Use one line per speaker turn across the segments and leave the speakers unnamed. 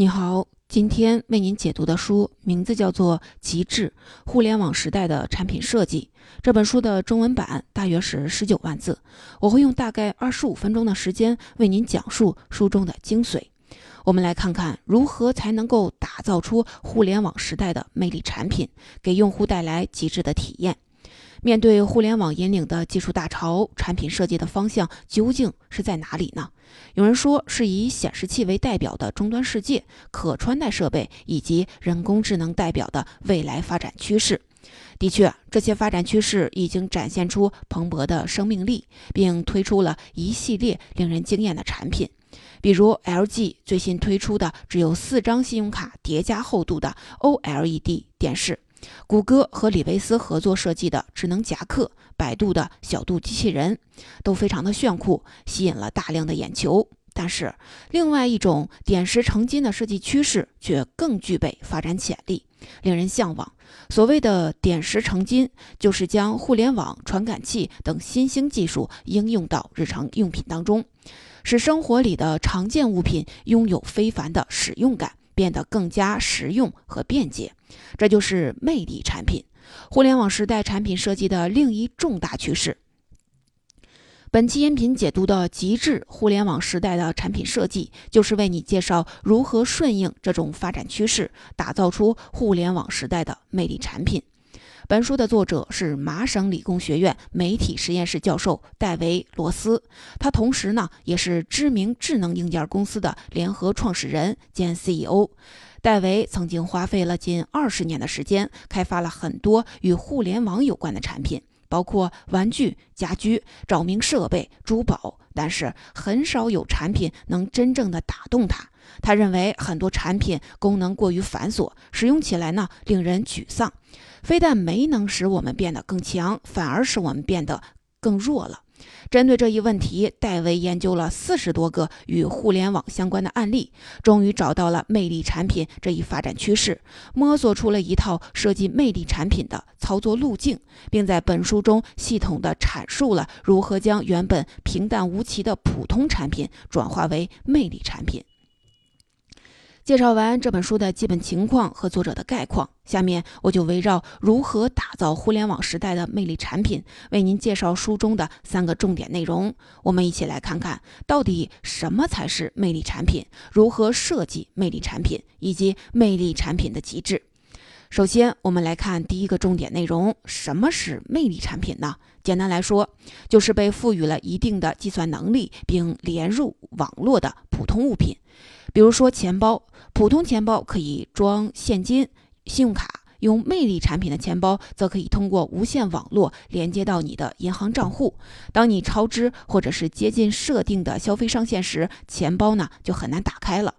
你好，今天为您解读的书名字叫做《极致互联网时代的产品设计》。这本书的中文版大约是十九万字，我会用大概二十五分钟的时间为您讲述书中的精髓。我们来看看如何才能够打造出互联网时代的魅力产品，给用户带来极致的体验。面对互联网引领的技术大潮，产品设计的方向究竟是在哪里呢？有人说是以显示器为代表的终端世界，可穿戴设备以及人工智能代表的未来发展趋势。的确，这些发展趋势已经展现出蓬勃的生命力，并推出了一系列令人惊艳的产品，比如 LG 最新推出的只有四张信用卡叠加厚度的 OLED 电视。谷歌和李维斯合作设计的智能夹克，百度的小度机器人，都非常的炫酷，吸引了大量的眼球。但是，另外一种点石成金的设计趋势却更具备发展潜力，令人向往。所谓的点石成金，就是将互联网、传感器等新兴技术应用到日常用品当中，使生活里的常见物品拥有非凡的使用感。变得更加实用和便捷，这就是魅力产品。互联网时代产品设计的另一重大趋势。本期音频解读的极致互联网时代的产品设计，就是为你介绍如何顺应这种发展趋势，打造出互联网时代的魅力产品。本书的作者是麻省理工学院媒体实验室教授戴维·罗斯，他同时呢也是知名智能硬件公司的联合创始人兼 CEO。戴维曾经花费了近二十年的时间，开发了很多与互联网有关的产品，包括玩具、家居、照明设备、珠宝，但是很少有产品能真正的打动他。他认为很多产品功能过于繁琐，使用起来呢令人沮丧。非但没能使我们变得更强，反而使我们变得更弱了。针对这一问题，戴维研究了四十多个与互联网相关的案例，终于找到了魅力产品这一发展趋势，摸索出了一套设计魅力产品的操作路径，并在本书中系统地阐述了如何将原本平淡无奇的普通产品转化为魅力产品。介绍完这本书的基本情况和作者的概况，下面我就围绕如何打造互联网时代的魅力产品，为您介绍书中的三个重点内容。我们一起来看看到底什么才是魅力产品，如何设计魅力产品，以及魅力产品的极致。首先，我们来看第一个重点内容：什么是魅力产品呢？简单来说，就是被赋予了一定的计算能力并连入网络的普通物品。比如说，钱包，普通钱包可以装现金、信用卡；用魅力产品的钱包，则可以通过无线网络连接到你的银行账户。当你超支或者是接近设定的消费上限时，钱包呢就很难打开了。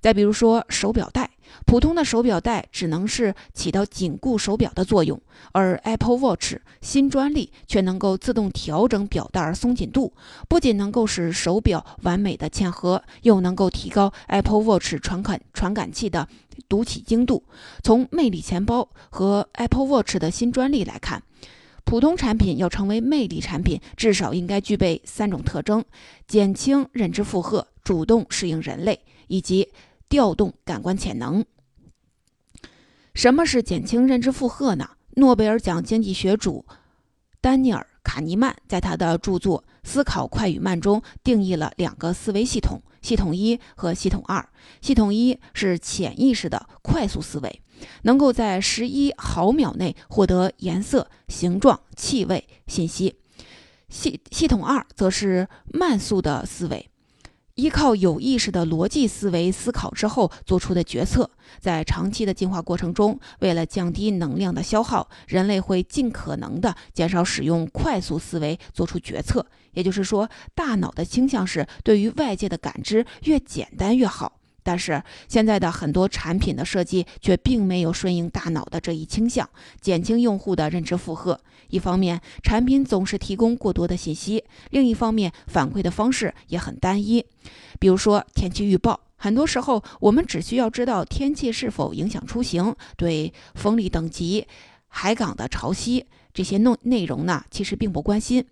再比如说手表带，普通的手表带只能是起到紧固手表的作用，而 Apple Watch 新专利却能够自动调整表带松紧度，不仅能够使手表完美的嵌合，又能够提高 Apple Watch 传感传感器的读取精度。从魅力钱包和 Apple Watch 的新专利来看，普通产品要成为魅力产品，至少应该具备三种特征：减轻认知负荷，主动适应人类，以及调动感官潜能。什么是减轻认知负荷呢？诺贝尔奖经济学主丹尼尔·卡尼曼在他的著作《思考快与慢》中定义了两个思维系统：系统一和系统二。系统一是潜意识的快速思维，能够在十一毫秒内获得颜色、形状、气味信息；系系统二则是慢速的思维。依靠有意识的逻辑思维思考之后做出的决策，在长期的进化过程中，为了降低能量的消耗，人类会尽可能的减少使用快速思维做出决策。也就是说，大脑的倾向是对于外界的感知越简单越好。但是现在的很多产品的设计却并没有顺应大脑的这一倾向，减轻用户的认知负荷。一方面，产品总是提供过多的信息；另一方面，反馈的方式也很单一。比如说天气预报，很多时候我们只需要知道天气是否影响出行，对风力等级、海港的潮汐这些内内容呢，其实并不关心，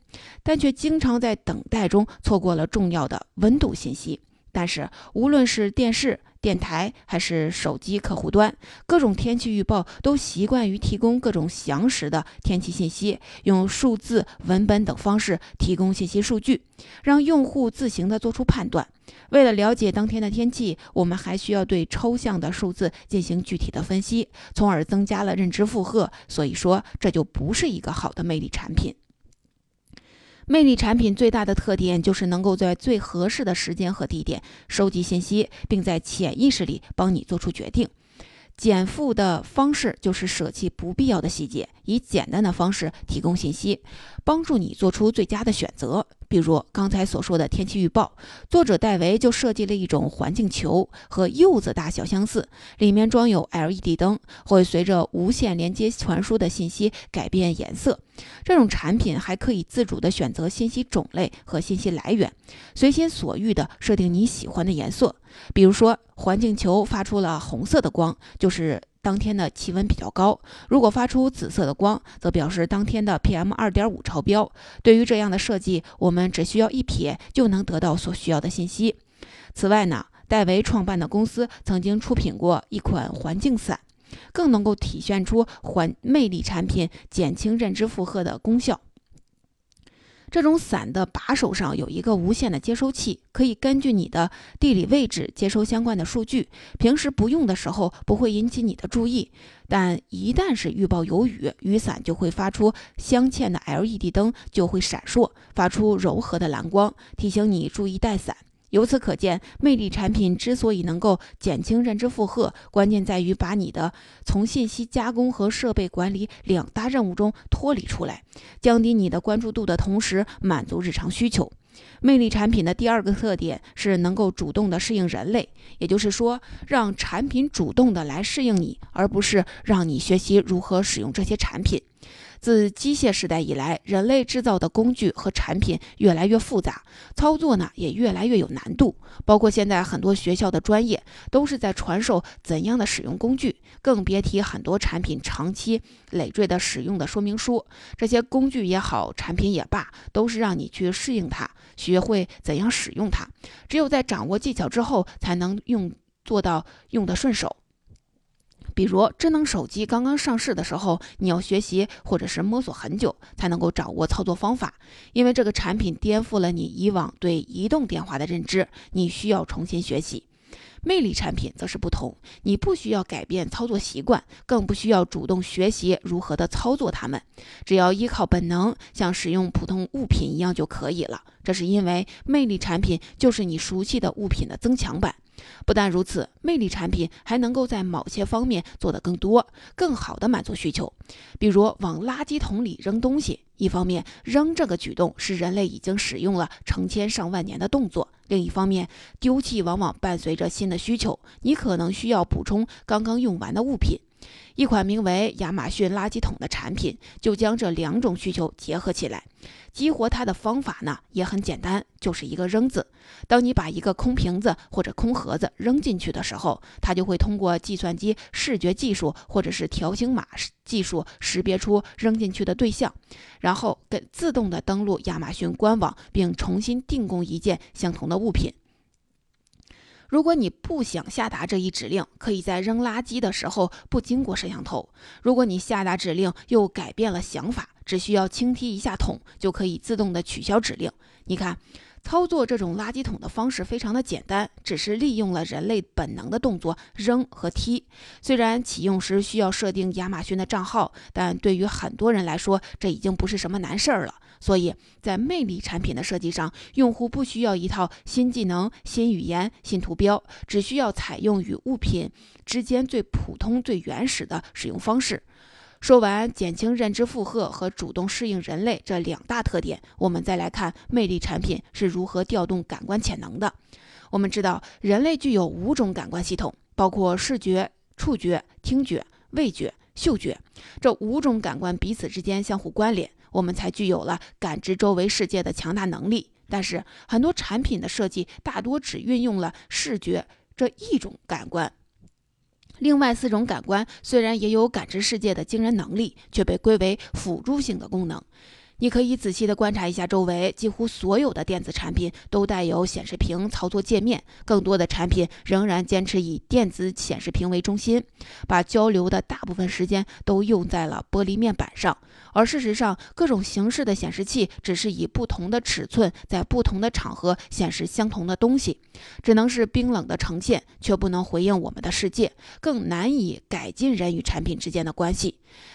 但却经常在等待中错过了重要的温度信息。但是，无论是电视、电台还是手机客户端，各种天气预报都习惯于提供各种详实的天气信息，用数字、文本等方式提供信息数据，让用户自行的做出判断。为了了解当天的天气，我们还需要对抽象的数字进行具体的分析，从而增加了认知负荷。所以说，这就不是一个好的魅力产品。魅力产品最大的特点就是能够在最合适的时间和地点收集信息，并在潜意识里帮你做出决定。减负的方式就是舍弃不必要的细节，以简单的方式提供信息，帮助你做出最佳的选择。比如刚才所说的天气预报，作者戴维就设计了一种环境球，和柚子大小相似，里面装有 LED 灯，会随着无线连接传输的信息改变颜色。这种产品还可以自主的选择信息种类和信息来源，随心所欲的设定你喜欢的颜色。比如说，环境球发出了红色的光，就是。当天的气温比较高，如果发出紫色的光，则表示当天的 PM 二点五超标。对于这样的设计，我们只需要一瞥就能得到所需要的信息。此外呢，戴维创办的公司曾经出品过一款环境伞，更能够体现出环魅力产品减轻认知负荷的功效。这种伞的把手上有一个无线的接收器，可以根据你的地理位置接收相关的数据。平时不用的时候不会引起你的注意，但一旦是预报有雨，雨伞就会发出镶嵌的 LED 灯就会闪烁，发出柔和的蓝光，提醒你注意带伞。由此可见，魅力产品之所以能够减轻认知负荷，关键在于把你的从信息加工和设备管理两大任务中脱离出来，降低你的关注度的同时，满足日常需求。魅力产品的第二个特点是能够主动的适应人类，也就是说，让产品主动的来适应你，而不是让你学习如何使用这些产品。自机械时代以来，人类制造的工具和产品越来越复杂，操作呢也越来越有难度。包括现在很多学校的专业都是在传授怎样的使用工具，更别提很多产品长期累赘的使用的说明书。这些工具也好，产品也罢，都是让你去适应它，学会怎样使用它。只有在掌握技巧之后，才能用做到用得顺手。比如智能手机刚刚上市的时候，你要学习或者是摸索很久才能够掌握操作方法，因为这个产品颠覆了你以往对移动电话的认知，你需要重新学习。魅力产品则是不同，你不需要改变操作习惯，更不需要主动学习如何的操作它们，只要依靠本能，像使用普通物品一样就可以了。这是因为魅力产品就是你熟悉的物品的增强版。不但如此，魅力产品还能够在某些方面做得更多、更好的满足需求。比如往垃圾桶里扔东西，一方面扔这个举动是人类已经使用了成千上万年的动作；另一方面，丢弃往往伴随着新的需求，你可能需要补充刚刚用完的物品。一款名为亚马逊垃圾桶的产品，就将这两种需求结合起来。激活它的方法呢，也很简单，就是一个扔字。当你把一个空瓶子或者空盒子扔进去的时候，它就会通过计算机视觉技术或者是条形码技术识别出扔进去的对象，然后跟自动的登录亚马逊官网，并重新订购一件相同的物品。如果你不想下达这一指令，可以在扔垃圾的时候不经过摄像头。如果你下达指令又改变了想法，只需要轻踢一下桶，就可以自动的取消指令。你看，操作这种垃圾桶的方式非常的简单，只是利用了人类本能的动作扔和踢。虽然启用时需要设定亚马逊的账号，但对于很多人来说，这已经不是什么难事儿了。所以在魅力产品的设计上，用户不需要一套新技能、新语言、新图标，只需要采用与物品之间最普通、最原始的使用方式。说完减轻认知负荷和主动适应人类这两大特点，我们再来看魅力产品是如何调动感官潜能的。我们知道，人类具有五种感官系统，包括视觉、触觉、听觉、味觉、嗅觉，这五种感官彼此之间相互关联。我们才具有了感知周围世界的强大能力。但是，很多产品的设计大多只运用了视觉这一种感官，另外四种感官虽然也有感知世界的惊人能力，却被归为辅助性的功能。你可以仔细地观察一下周围，几乎所有的电子产品都带有显示屏操作界面，更多的产品仍然坚持以电子显示屏为中心，把交流的大部分时间都用在了玻璃面板上。而事实上，各种形式的显示器只是以不同的尺寸，在不同的场合显示相同的东西，只能是冰冷的呈现，却不能回应我们的世界，更难以改进人与产品之间的关系。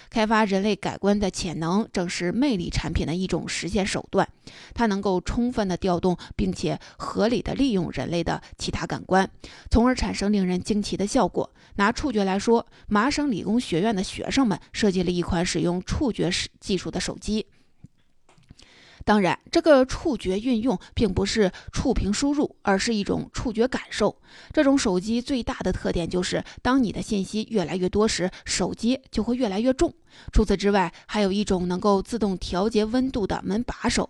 开发人类感官的潜能，正是魅力产品的一种实现手段。它能够充分的调动，并且合理的利用人类的其他感官，从而产生令人惊奇的效果。拿触觉来说，麻省理工学院的学生们设计了一款使用触觉技术的手机。当然，这个触觉运用并不是触屏输入，而是一种触觉感受。这种手机最大的特点就是，当你的信息越来越多时，手机就会越来越重。除此之外，还有一种能够自动调节温度的门把手，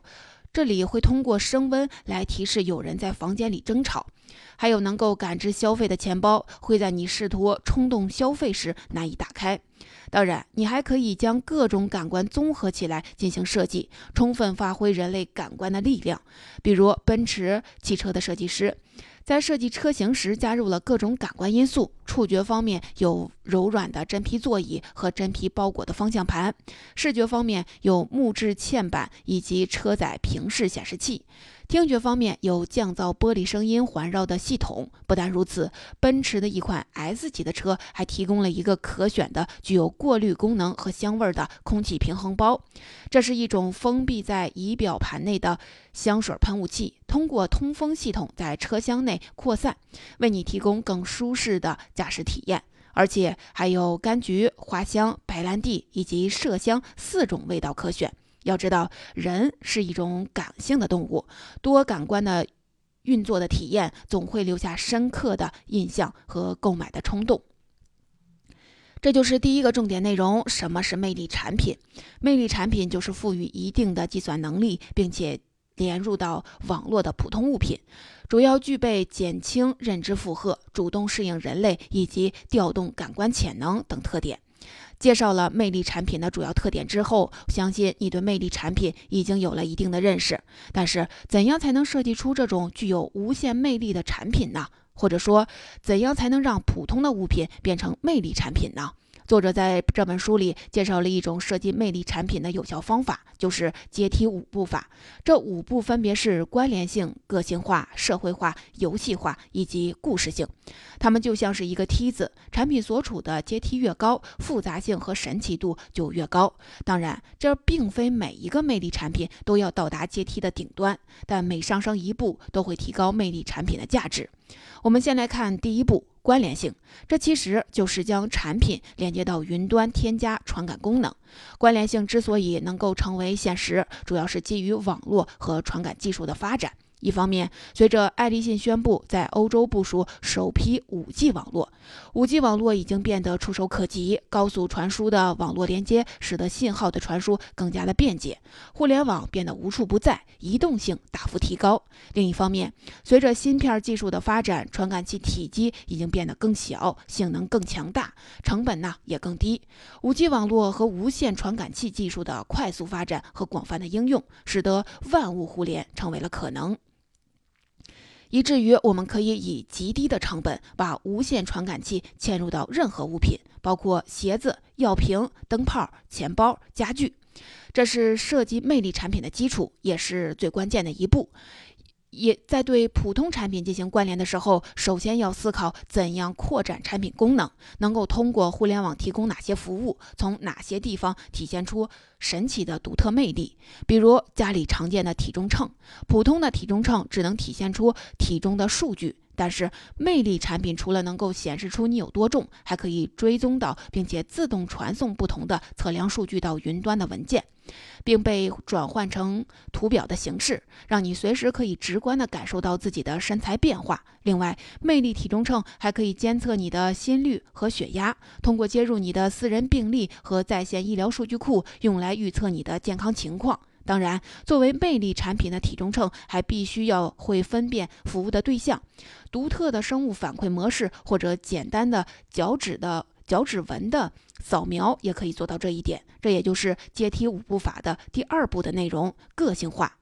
这里会通过升温来提示有人在房间里争吵。还有能够感知消费的钱包，会在你试图冲动消费时难以打开。当然，你还可以将各种感官综合起来进行设计，充分发挥人类感官的力量。比如，奔驰汽车的设计师。在设计车型时，加入了各种感官因素。触觉方面有柔软的真皮座椅和真皮包裹的方向盘；视觉方面有木质嵌板以及车载平视显示器；听觉方面有降噪玻璃声音环绕的系统。不但如此，奔驰的一款 S 级的车还提供了一个可选的、具有过滤功能和香味的空气平衡包。这是一种封闭在仪表盘内的香水喷雾器，通过通风系统在车厢内。扩散，为你提供更舒适的驾驶体验，而且还有柑橘、花香、白兰地以及麝香四种味道可选。要知道，人是一种感性的动物，多感官的运作的体验总会留下深刻的印象和购买的冲动。这就是第一个重点内容：什么是魅力产品？魅力产品就是赋予一定的计算能力，并且。连入到网络的普通物品，主要具备减轻认知负荷、主动适应人类以及调动感官潜能等特点。介绍了魅力产品的主要特点之后，相信你对魅力产品已经有了一定的认识。但是，怎样才能设计出这种具有无限魅力的产品呢？或者说，怎样才能让普通的物品变成魅力产品呢？作者在这本书里介绍了一种设计魅力产品的有效方法，就是阶梯五步法。这五步分别是关联性、个性化、社会化、游戏化以及故事性。它们就像是一个梯子，产品所处的阶梯越高，复杂性和神奇度就越高。当然，这并非每一个魅力产品都要到达阶梯的顶端，但每上升一步都会提高魅力产品的价值。我们先来看第一步。关联性，这其实就是将产品连接到云端，添加传感功能。关联性之所以能够成为现实，主要是基于网络和传感技术的发展。一方面，随着爱立信宣布在欧洲部署首批 5G 网络，5G 网络已经变得触手可及。高速传输的网络连接使得信号的传输更加的便捷，互联网变得无处不在，移动性大幅提高。另一方面，随着芯片技术的发展，传感器体积已经变得更小，性能更强大，成本呢也更低。5G 网络和无线传感器技术的快速发展和广泛的应用，使得万物互联成为了可能。以至于我们可以以极低的成本把无线传感器嵌入到任何物品，包括鞋子、药瓶、灯泡、钱包、家具。这是设计魅力产品的基础，也是最关键的一步。也在对普通产品进行关联的时候，首先要思考怎样扩展产品功能，能够通过互联网提供哪些服务，从哪些地方体现出神奇的独特魅力。比如家里常见的体重秤，普通的体重秤只能体现出体重的数据。但是，魅力产品除了能够显示出你有多重，还可以追踪到并且自动传送不同的测量数据到云端的文件，并被转换成图表的形式，让你随时可以直观地感受到自己的身材变化。另外，魅力体重秤还可以监测你的心率和血压，通过接入你的私人病历和在线医疗数据库，用来预测你的健康情况。当然，作为魅力产品的体重秤，还必须要会分辨服务的对象、独特的生物反馈模式或者简单的脚趾的脚趾纹的扫描也可以做到这一点。这也就是阶梯五步法的第二步的内容——个性化。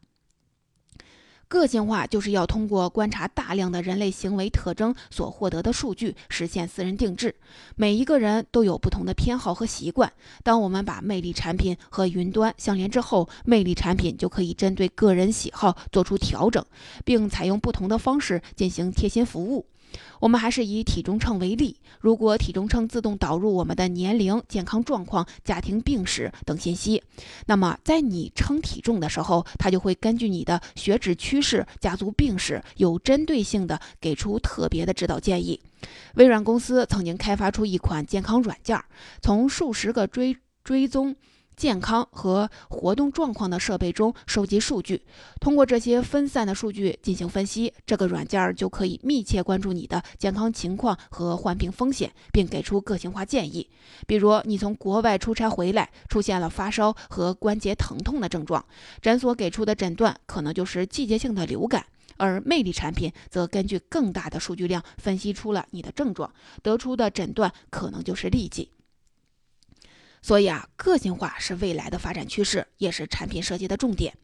个性化就是要通过观察大量的人类行为特征所获得的数据，实现私人定制。每一个人都有不同的偏好和习惯。当我们把魅力产品和云端相连之后，魅力产品就可以针对个人喜好做出调整，并采用不同的方式进行贴心服务。我们还是以体重秤为例，如果体重秤自动导入我们的年龄、健康状况、家庭病史等信息，那么在你称体重的时候，它就会根据你的血脂趋势、家族病史，有针对性的给出特别的指导建议。微软公司曾经开发出一款健康软件，从数十个追追踪。健康和活动状况的设备中收集数据，通过这些分散的数据进行分析，这个软件就可以密切关注你的健康情况和患病风险，并给出个性化建议。比如，你从国外出差回来，出现了发烧和关节疼痛的症状，诊所给出的诊断可能就是季节性的流感，而魅力产品则根据更大的数据量分析出了你的症状，得出的诊断可能就是痢疾。所以啊，个性化是未来的发展趋势，也是产品设计的重点。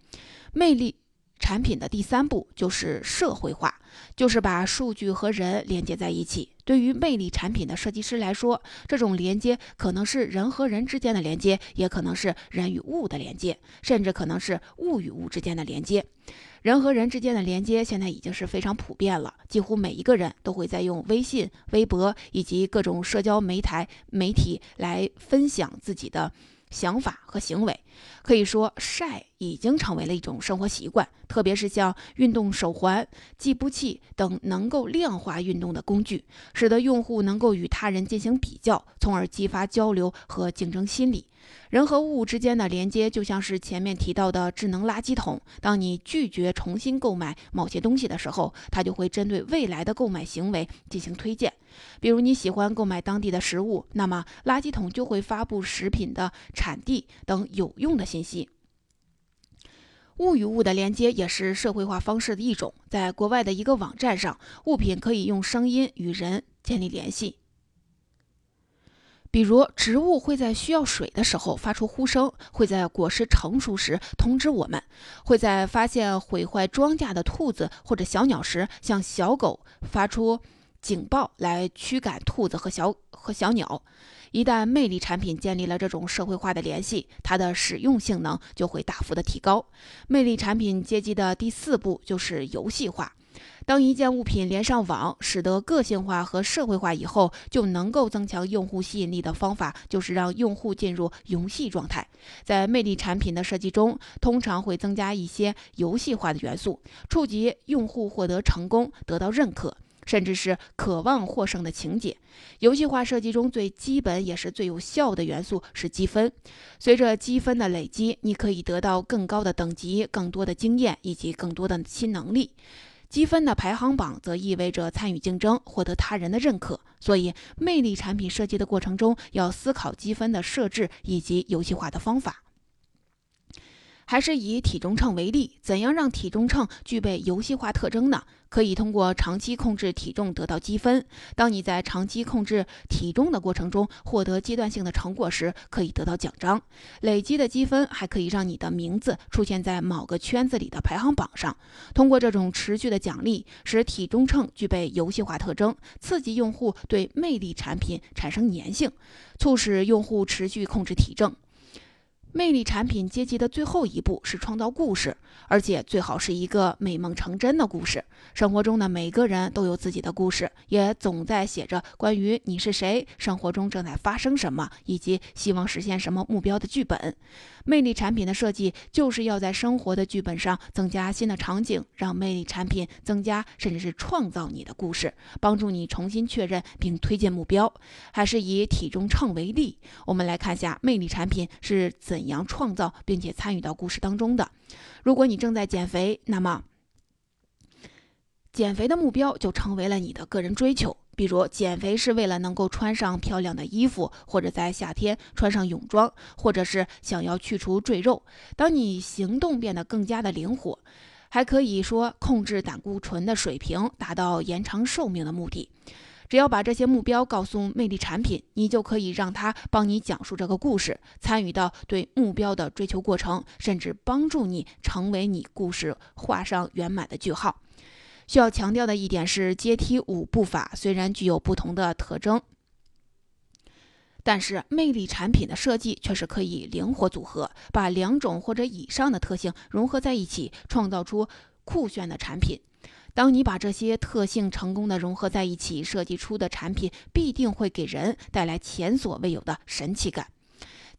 魅力产品的第三步就是社会化，就是把数据和人连接在一起。对于魅力产品的设计师来说，这种连接可能是人和人之间的连接，也可能是人与物的连接，甚至可能是物与物之间的连接。人和人之间的连接现在已经是非常普遍了，几乎每一个人都会在用微信、微博以及各种社交媒体媒体来分享自己的想法和行为。可以说，晒已经成为了一种生活习惯，特别是像运动手环、计步器等能够量化运动的工具，使得用户能够与他人进行比较，从而激发交流和竞争心理。人和物之间的连接就像是前面提到的智能垃圾桶。当你拒绝重新购买某些东西的时候，它就会针对未来的购买行为进行推荐。比如你喜欢购买当地的食物，那么垃圾桶就会发布食品的产地等有用的信息。物与物的连接也是社会化方式的一种。在国外的一个网站上，物品可以用声音与人建立联系。比如，植物会在需要水的时候发出呼声，会在果实成熟时通知我们，会在发现毁坏庄稼的兔子或者小鸟时向小狗发出警报来驱赶兔子和小和小鸟。一旦魅力产品建立了这种社会化的联系，它的使用性能就会大幅的提高。魅力产品阶级的第四步就是游戏化。当一件物品连上网，使得个性化和社会化以后，就能够增强用户吸引力的方法，就是让用户进入游戏状态。在魅力产品的设计中，通常会增加一些游戏化的元素，触及用户获得成功、得到认可，甚至是渴望获胜的情节。游戏化设计中最基本也是最有效的元素是积分。随着积分的累积，你可以得到更高的等级、更多的经验以及更多的新能力。积分的排行榜则意味着参与竞争，获得他人的认可。所以，魅力产品设计的过程中，要思考积分的设置以及游戏化的方法。还是以体重秤为例，怎样让体重秤具备游戏化特征呢？可以通过长期控制体重得到积分。当你在长期控制体重的过程中获得阶段性的成果时，可以得到奖章。累积的积分还可以让你的名字出现在某个圈子里的排行榜上。通过这种持续的奖励，使体重秤具备游戏化特征，刺激用户对魅力产品产生粘性，促使用户持续控制体重。魅力产品阶级的最后一步是创造故事，而且最好是一个美梦成真的故事。生活中的每个人都有自己的故事，也总在写着关于你是谁、生活中正在发生什么以及希望实现什么目标的剧本。魅力产品的设计就是要在生活的剧本上增加新的场景，让魅力产品增加甚至是创造你的故事，帮助你重新确认并推进目标。还是以体重秤为例，我们来看下魅力产品是怎。怎样创造并且参与到故事当中的？如果你正在减肥，那么减肥的目标就成为了你的个人追求。比如，减肥是为了能够穿上漂亮的衣服，或者在夏天穿上泳装，或者是想要去除赘肉。当你行动变得更加的灵活，还可以说控制胆固醇的水平，达到延长寿命的目的。只要把这些目标告诉魅力产品，你就可以让它帮你讲述这个故事，参与到对目标的追求过程，甚至帮助你成为你故事画上圆满的句号。需要强调的一点是，阶梯五步法虽然具有不同的特征。但是魅力产品的设计却是可以灵活组合，把两种或者以上的特性融合在一起，创造出酷炫的产品。当你把这些特性成功的融合在一起，设计出的产品必定会给人带来前所未有的神奇感。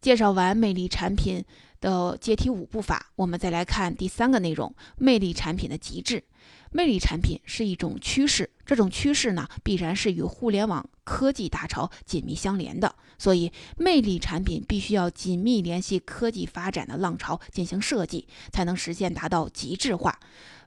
介绍完魅力产品的阶梯五步法，我们再来看第三个内容：魅力产品的极致。魅力产品是一种趋势，这种趋势呢，必然是与互联网科技大潮紧密相连的。所以，魅力产品必须要紧密联系科技发展的浪潮进行设计，才能实现达到极致化。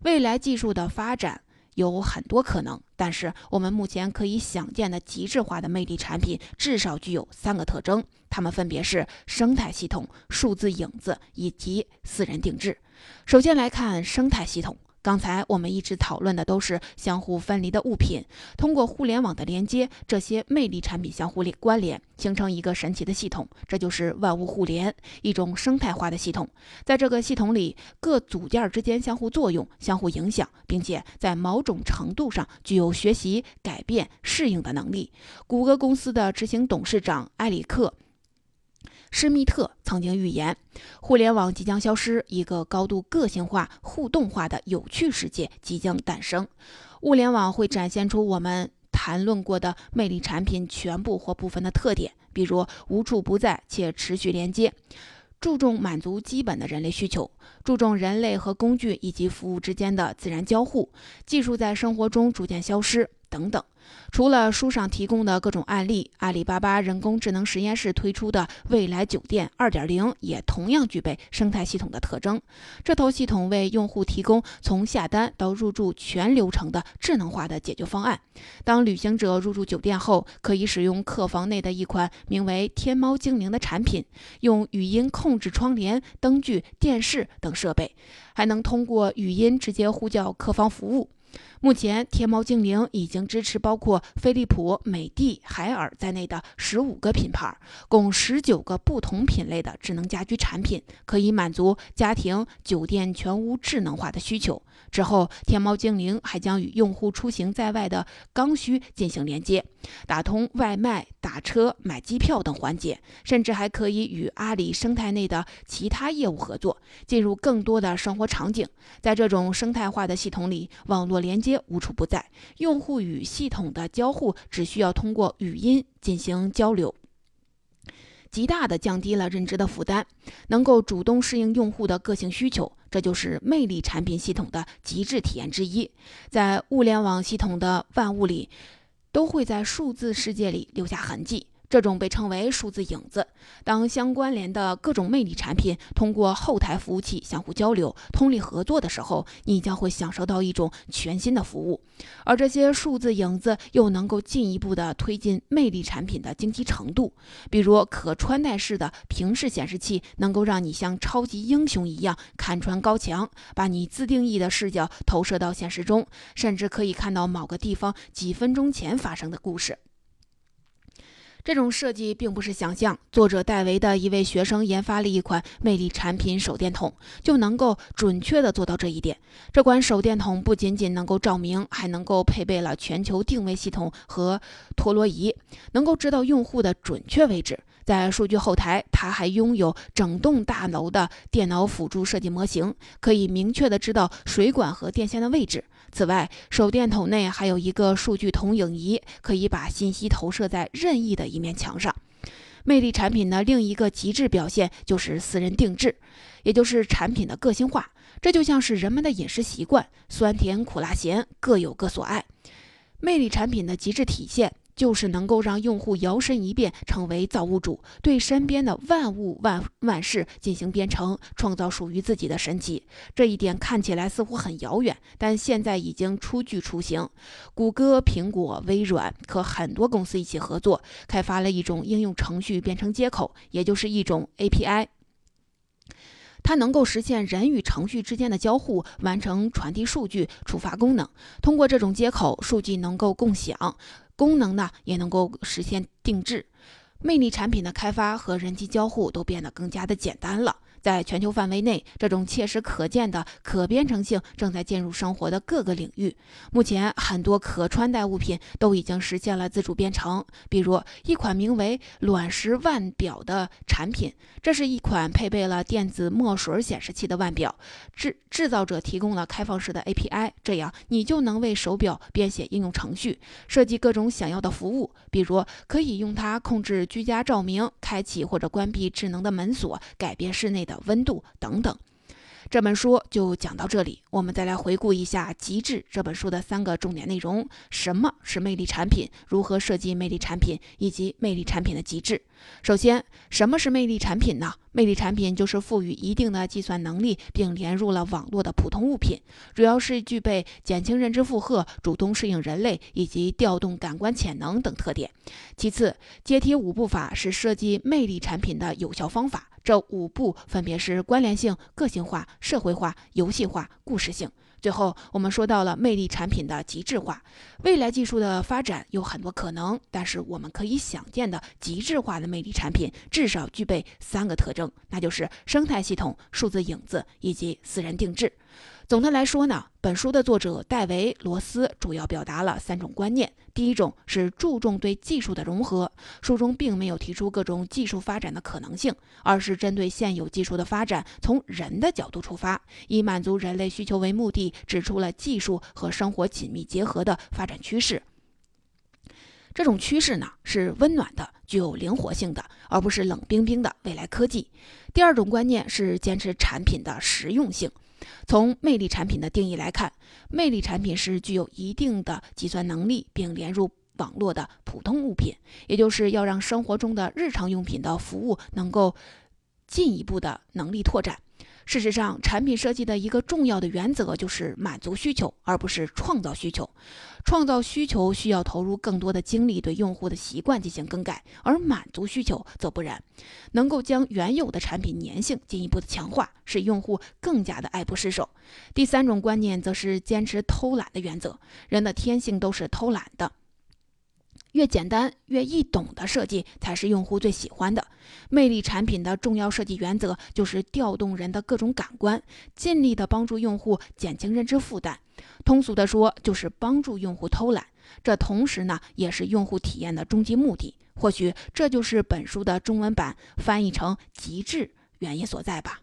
未来技术的发展有很多可能，但是我们目前可以想见的极致化的魅力产品，至少具有三个特征，它们分别是生态系统、数字影子以及私人定制。首先来看生态系统。刚才我们一直讨论的都是相互分离的物品，通过互联网的连接，这些魅力产品相互关联，形成一个神奇的系统，这就是万物互联，一种生态化的系统。在这个系统里，各组件之间相互作用、相互影响，并且在某种程度上具有学习、改变、适应的能力。谷歌公司的执行董事长埃里克。施密特曾经预言，互联网即将消失，一个高度个性化、互动化的有趣世界即将诞生。物联网会展现出我们谈论过的魅力产品全部或部分的特点，比如无处不在且持续连接，注重满足基本的人类需求，注重人类和工具以及服务之间的自然交互，技术在生活中逐渐消失。等等，除了书上提供的各种案例，阿里巴巴人工智能实验室推出的未来酒店2.0也同样具备生态系统的特征。这套系统为用户提供从下单到入住全流程的智能化的解决方案。当旅行者入住酒店后，可以使用客房内的一款名为“天猫精灵”的产品，用语音控制窗帘、灯具、电视等设备，还能通过语音直接呼叫客房服务。目前，天猫精灵已经支持包括飞利浦、美的、海尔在内的十五个品牌，共十九个不同品类的智能家居产品，可以满足家庭、酒店全屋智能化的需求。之后，天猫精灵还将与用户出行在外的刚需进行连接，打通外卖、打车、买机票等环节，甚至还可以与阿里生态内的其他业务合作，进入更多的生活场景。在这种生态化的系统里，网络连接无处不在，用户与系统的交互只需要通过语音进行交流。极大的降低了认知的负担，能够主动适应用户的个性需求，这就是魅力产品系统的极致体验之一。在物联网系统的万物里，都会在数字世界里留下痕迹。这种被称为数字影子。当相关联的各种魅力产品通过后台服务器相互交流、通力合作的时候，你将会享受到一种全新的服务。而这些数字影子又能够进一步的推进魅力产品的精级程度。比如，可穿戴式的平视显示器能够让你像超级英雄一样看穿高墙，把你自定义的视角投射到现实中，甚至可以看到某个地方几分钟前发生的故事。这种设计并不是想象。作者戴维的一位学生研发了一款魅力产品手电筒，就能够准确地做到这一点。这款手电筒不仅仅能够照明，还能够配备了全球定位系统和陀螺仪，能够知道用户的准确位置。在数据后台，它还拥有整栋大楼的电脑辅助设计模型，可以明确地知道水管和电线的位置。此外，手电筒内还有一个数据投影仪，可以把信息投射在任意的一面墙上。魅力产品的另一个极致表现就是私人定制，也就是产品的个性化。这就像是人们的饮食习惯，酸甜苦辣咸各有各所爱。魅力产品的极致体现。就是能够让用户摇身一变成为造物主，对身边的万物万万事进行编程，创造属于自己的神奇。这一点看起来似乎很遥远，但现在已经初具雏形。谷歌、苹果、微软和很多公司一起合作，开发了一种应用程序编程接口，也就是一种 API。它能够实现人与程序之间的交互，完成传递数据、触发功能。通过这种接口，数据能够共享。功能呢也能够实现定制，魅力产品的开发和人机交互都变得更加的简单了。在全球范围内，这种切实可见的可编程性正在进入生活的各个领域。目前，很多可穿戴物品都已经实现了自主编程。比如，一款名为“卵石腕表”的产品，这是一款配备了电子墨水显示器的腕表。制制造者提供了开放式的 API，这样你就能为手表编写应用程序，设计各种想要的服务。比如，可以用它控制居家照明、开启或者关闭智能的门锁、改变室内的温度等等，这本书就讲到这里。我们再来回顾一下《极致》这本书的三个重点内容：什么是魅力产品？如何设计魅力产品？以及魅力产品的极致。首先，什么是魅力产品呢？魅力产品就是赋予一定的计算能力并连入了网络的普通物品，主要是具备减轻认知负荷、主动适应人类以及调动感官潜能等特点。其次，阶梯五步法是设计魅力产品的有效方法。这五步分别是关联性、个性化、社会化、游戏化、故事性。最后，我们说到了魅力产品的极致化。未来技术的发展有很多可能，但是我们可以想见的极致化的魅力产品，至少具备三个特征，那就是生态系统、数字影子以及私人定制。总的来说呢，本书的作者戴维·罗斯主要表达了三种观念。第一种是注重对技术的融合，书中并没有提出各种技术发展的可能性，而是针对现有技术的发展，从人的角度出发，以满足人类需求为目的，指出了技术和生活紧密结合的发展趋势。这种趋势呢，是温暖的、具有灵活性的，而不是冷冰冰的未来科技。第二种观念是坚持产品的实用性。从魅力产品的定义来看，魅力产品是具有一定的计算能力并连入网络的普通物品，也就是要让生活中的日常用品的服务能够进一步的能力拓展。事实上，产品设计的一个重要的原则就是满足需求，而不是创造需求。创造需求需要投入更多的精力对用户的习惯进行更改，而满足需求则不然，能够将原有的产品粘性进一步的强化，使用户更加的爱不释手。第三种观念则是坚持偷懒的原则，人的天性都是偷懒的。越简单越易懂的设计才是用户最喜欢的。魅力产品的重要设计原则就是调动人的各种感官，尽力的帮助用户减轻认知负担。通俗的说，就是帮助用户偷懒。这同时呢，也是用户体验的终极目的。或许这就是本书的中文版翻译成“极致”原因所在吧。